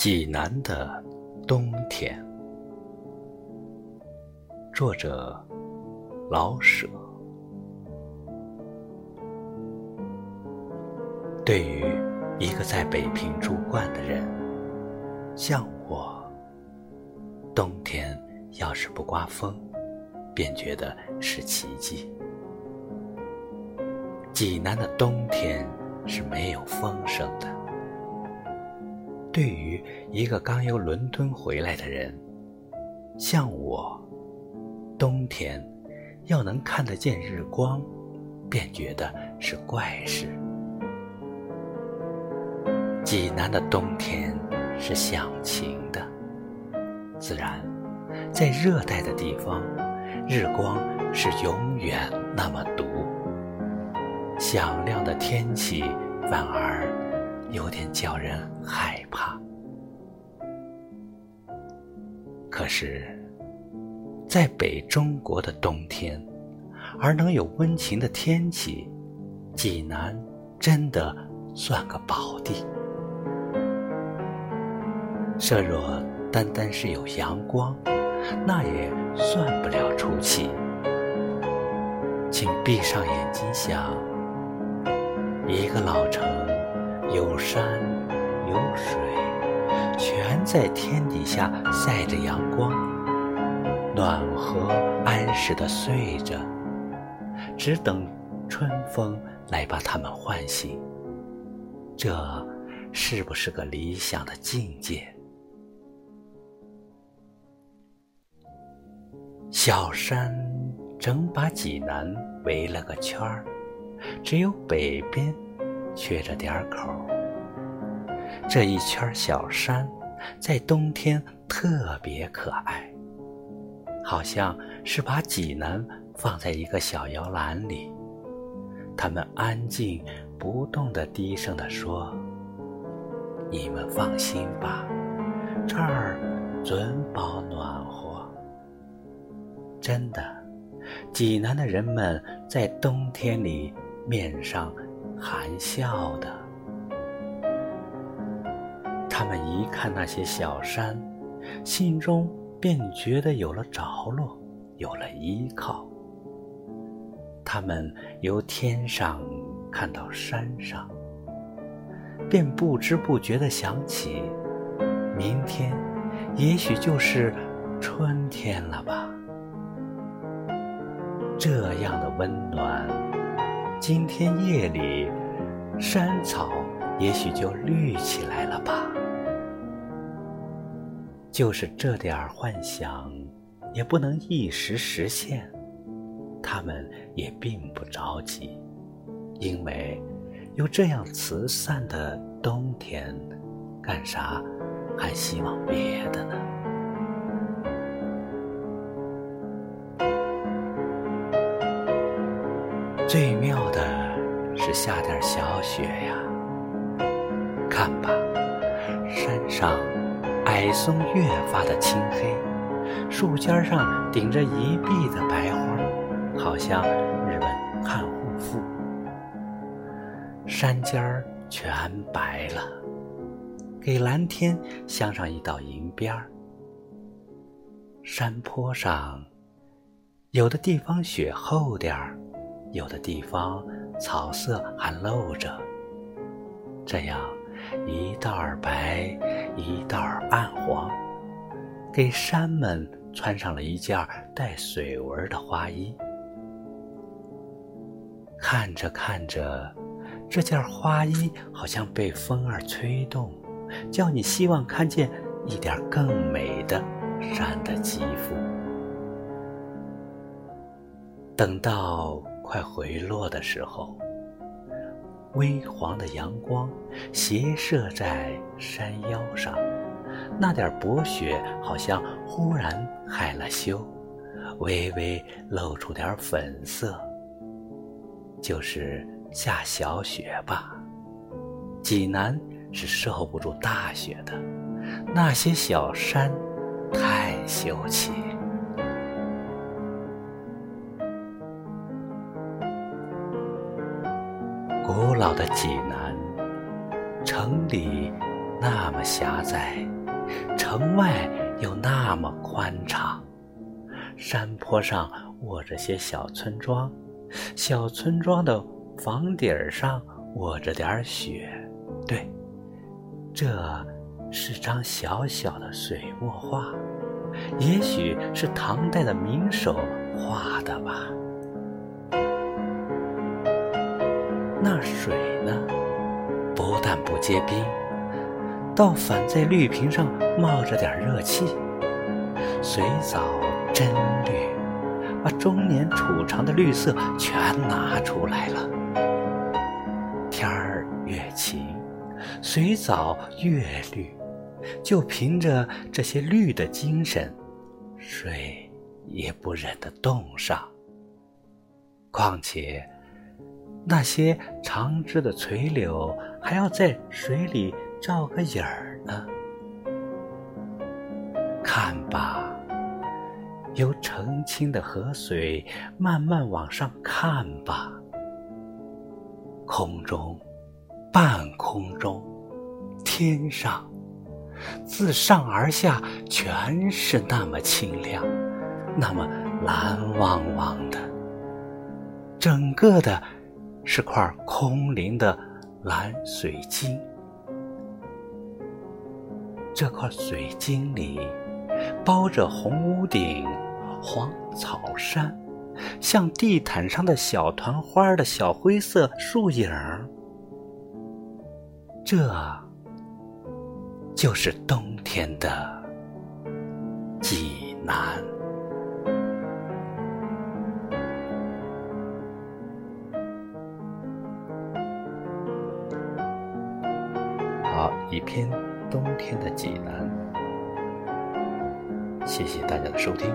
济南的冬天，作者老舍。对于一个在北平住惯的人，像我，冬天要是不刮风，便觉得是奇迹。济南的冬天是没有风声的。对于一个刚由伦敦回来的人，像我，冬天要能看得见日光，便觉得是怪事。济南的冬天是响晴的，自然，在热带的地方，日光是永远那么毒，响亮的天气反而。有点叫人害怕。可是，在北中国的冬天，而能有温情的天气，济南真的算个宝地。设若单单是有阳光，那也算不了出奇。请闭上眼睛想，一个老城。有山有水，全在天底下晒着阳光，暖和安适的睡着，只等春风来把它们唤醒。这是不是个理想的境界？小山整把济南围了个圈儿，只有北边。缺着点口，这一圈小山，在冬天特别可爱，好像是把济南放在一个小摇篮里。他们安静不动地低声地说：“你们放心吧，这儿准保暖和。”真的，济南的人们在冬天里面上。含笑的，他们一看那些小山，心中便觉得有了着落，有了依靠。他们由天上看到山上，便不知不觉地想起，明天也许就是春天了吧。这样的温暖。今天夜里，山草也许就绿起来了吧。就是这点儿幻想，也不能一时实现。他们也并不着急，因为有这样慈善的冬天，干啥还希望别的呢？最妙的是下点小雪呀，看吧，山上矮松越发的青黑，树尖上顶着一地的白花，好像日本看护妇。山尖儿全白了，给蓝天镶上一道银边儿。山坡上，有的地方雪厚点儿。有的地方草色还露着，这样一道儿白，一道儿暗黄，给山们穿上了一件带水纹的花衣。看着看着，这件花衣好像被风儿吹动，叫你希望看见一点更美的山的肌肤。等到。快回落的时候，微黄的阳光斜射在山腰上，那点薄雪好像忽然害了羞，微微露出点粉色。就是下小雪吧。济南是受不住大雪的，那些小山太秀气。古老的济南，城里那么狭窄，城外又那么宽敞。山坡上卧着些小村庄，小村庄的房顶上卧着点雪。对，这是张小小的水墨画，也许是唐代的名手画的吧。那水呢？不但不结冰，倒反在绿瓶上冒着点热气。水藻真绿，把中年储藏的绿色全拿出来了。天儿越晴，水藻越绿，就凭着这些绿的精神，水也不忍得冻上。况且。那些长枝的垂柳还要在水里照个影儿呢。看吧，由澄清的河水慢慢往上看吧。空中、半空中、天上，自上而下全是那么清亮，那么蓝汪汪的，整个的。是块空灵的蓝水晶，这块水晶里包着红屋顶、黄草山，像地毯上的小团花的小灰色树影这就是冬天的济南。一篇冬天的济南，谢谢大家的收听。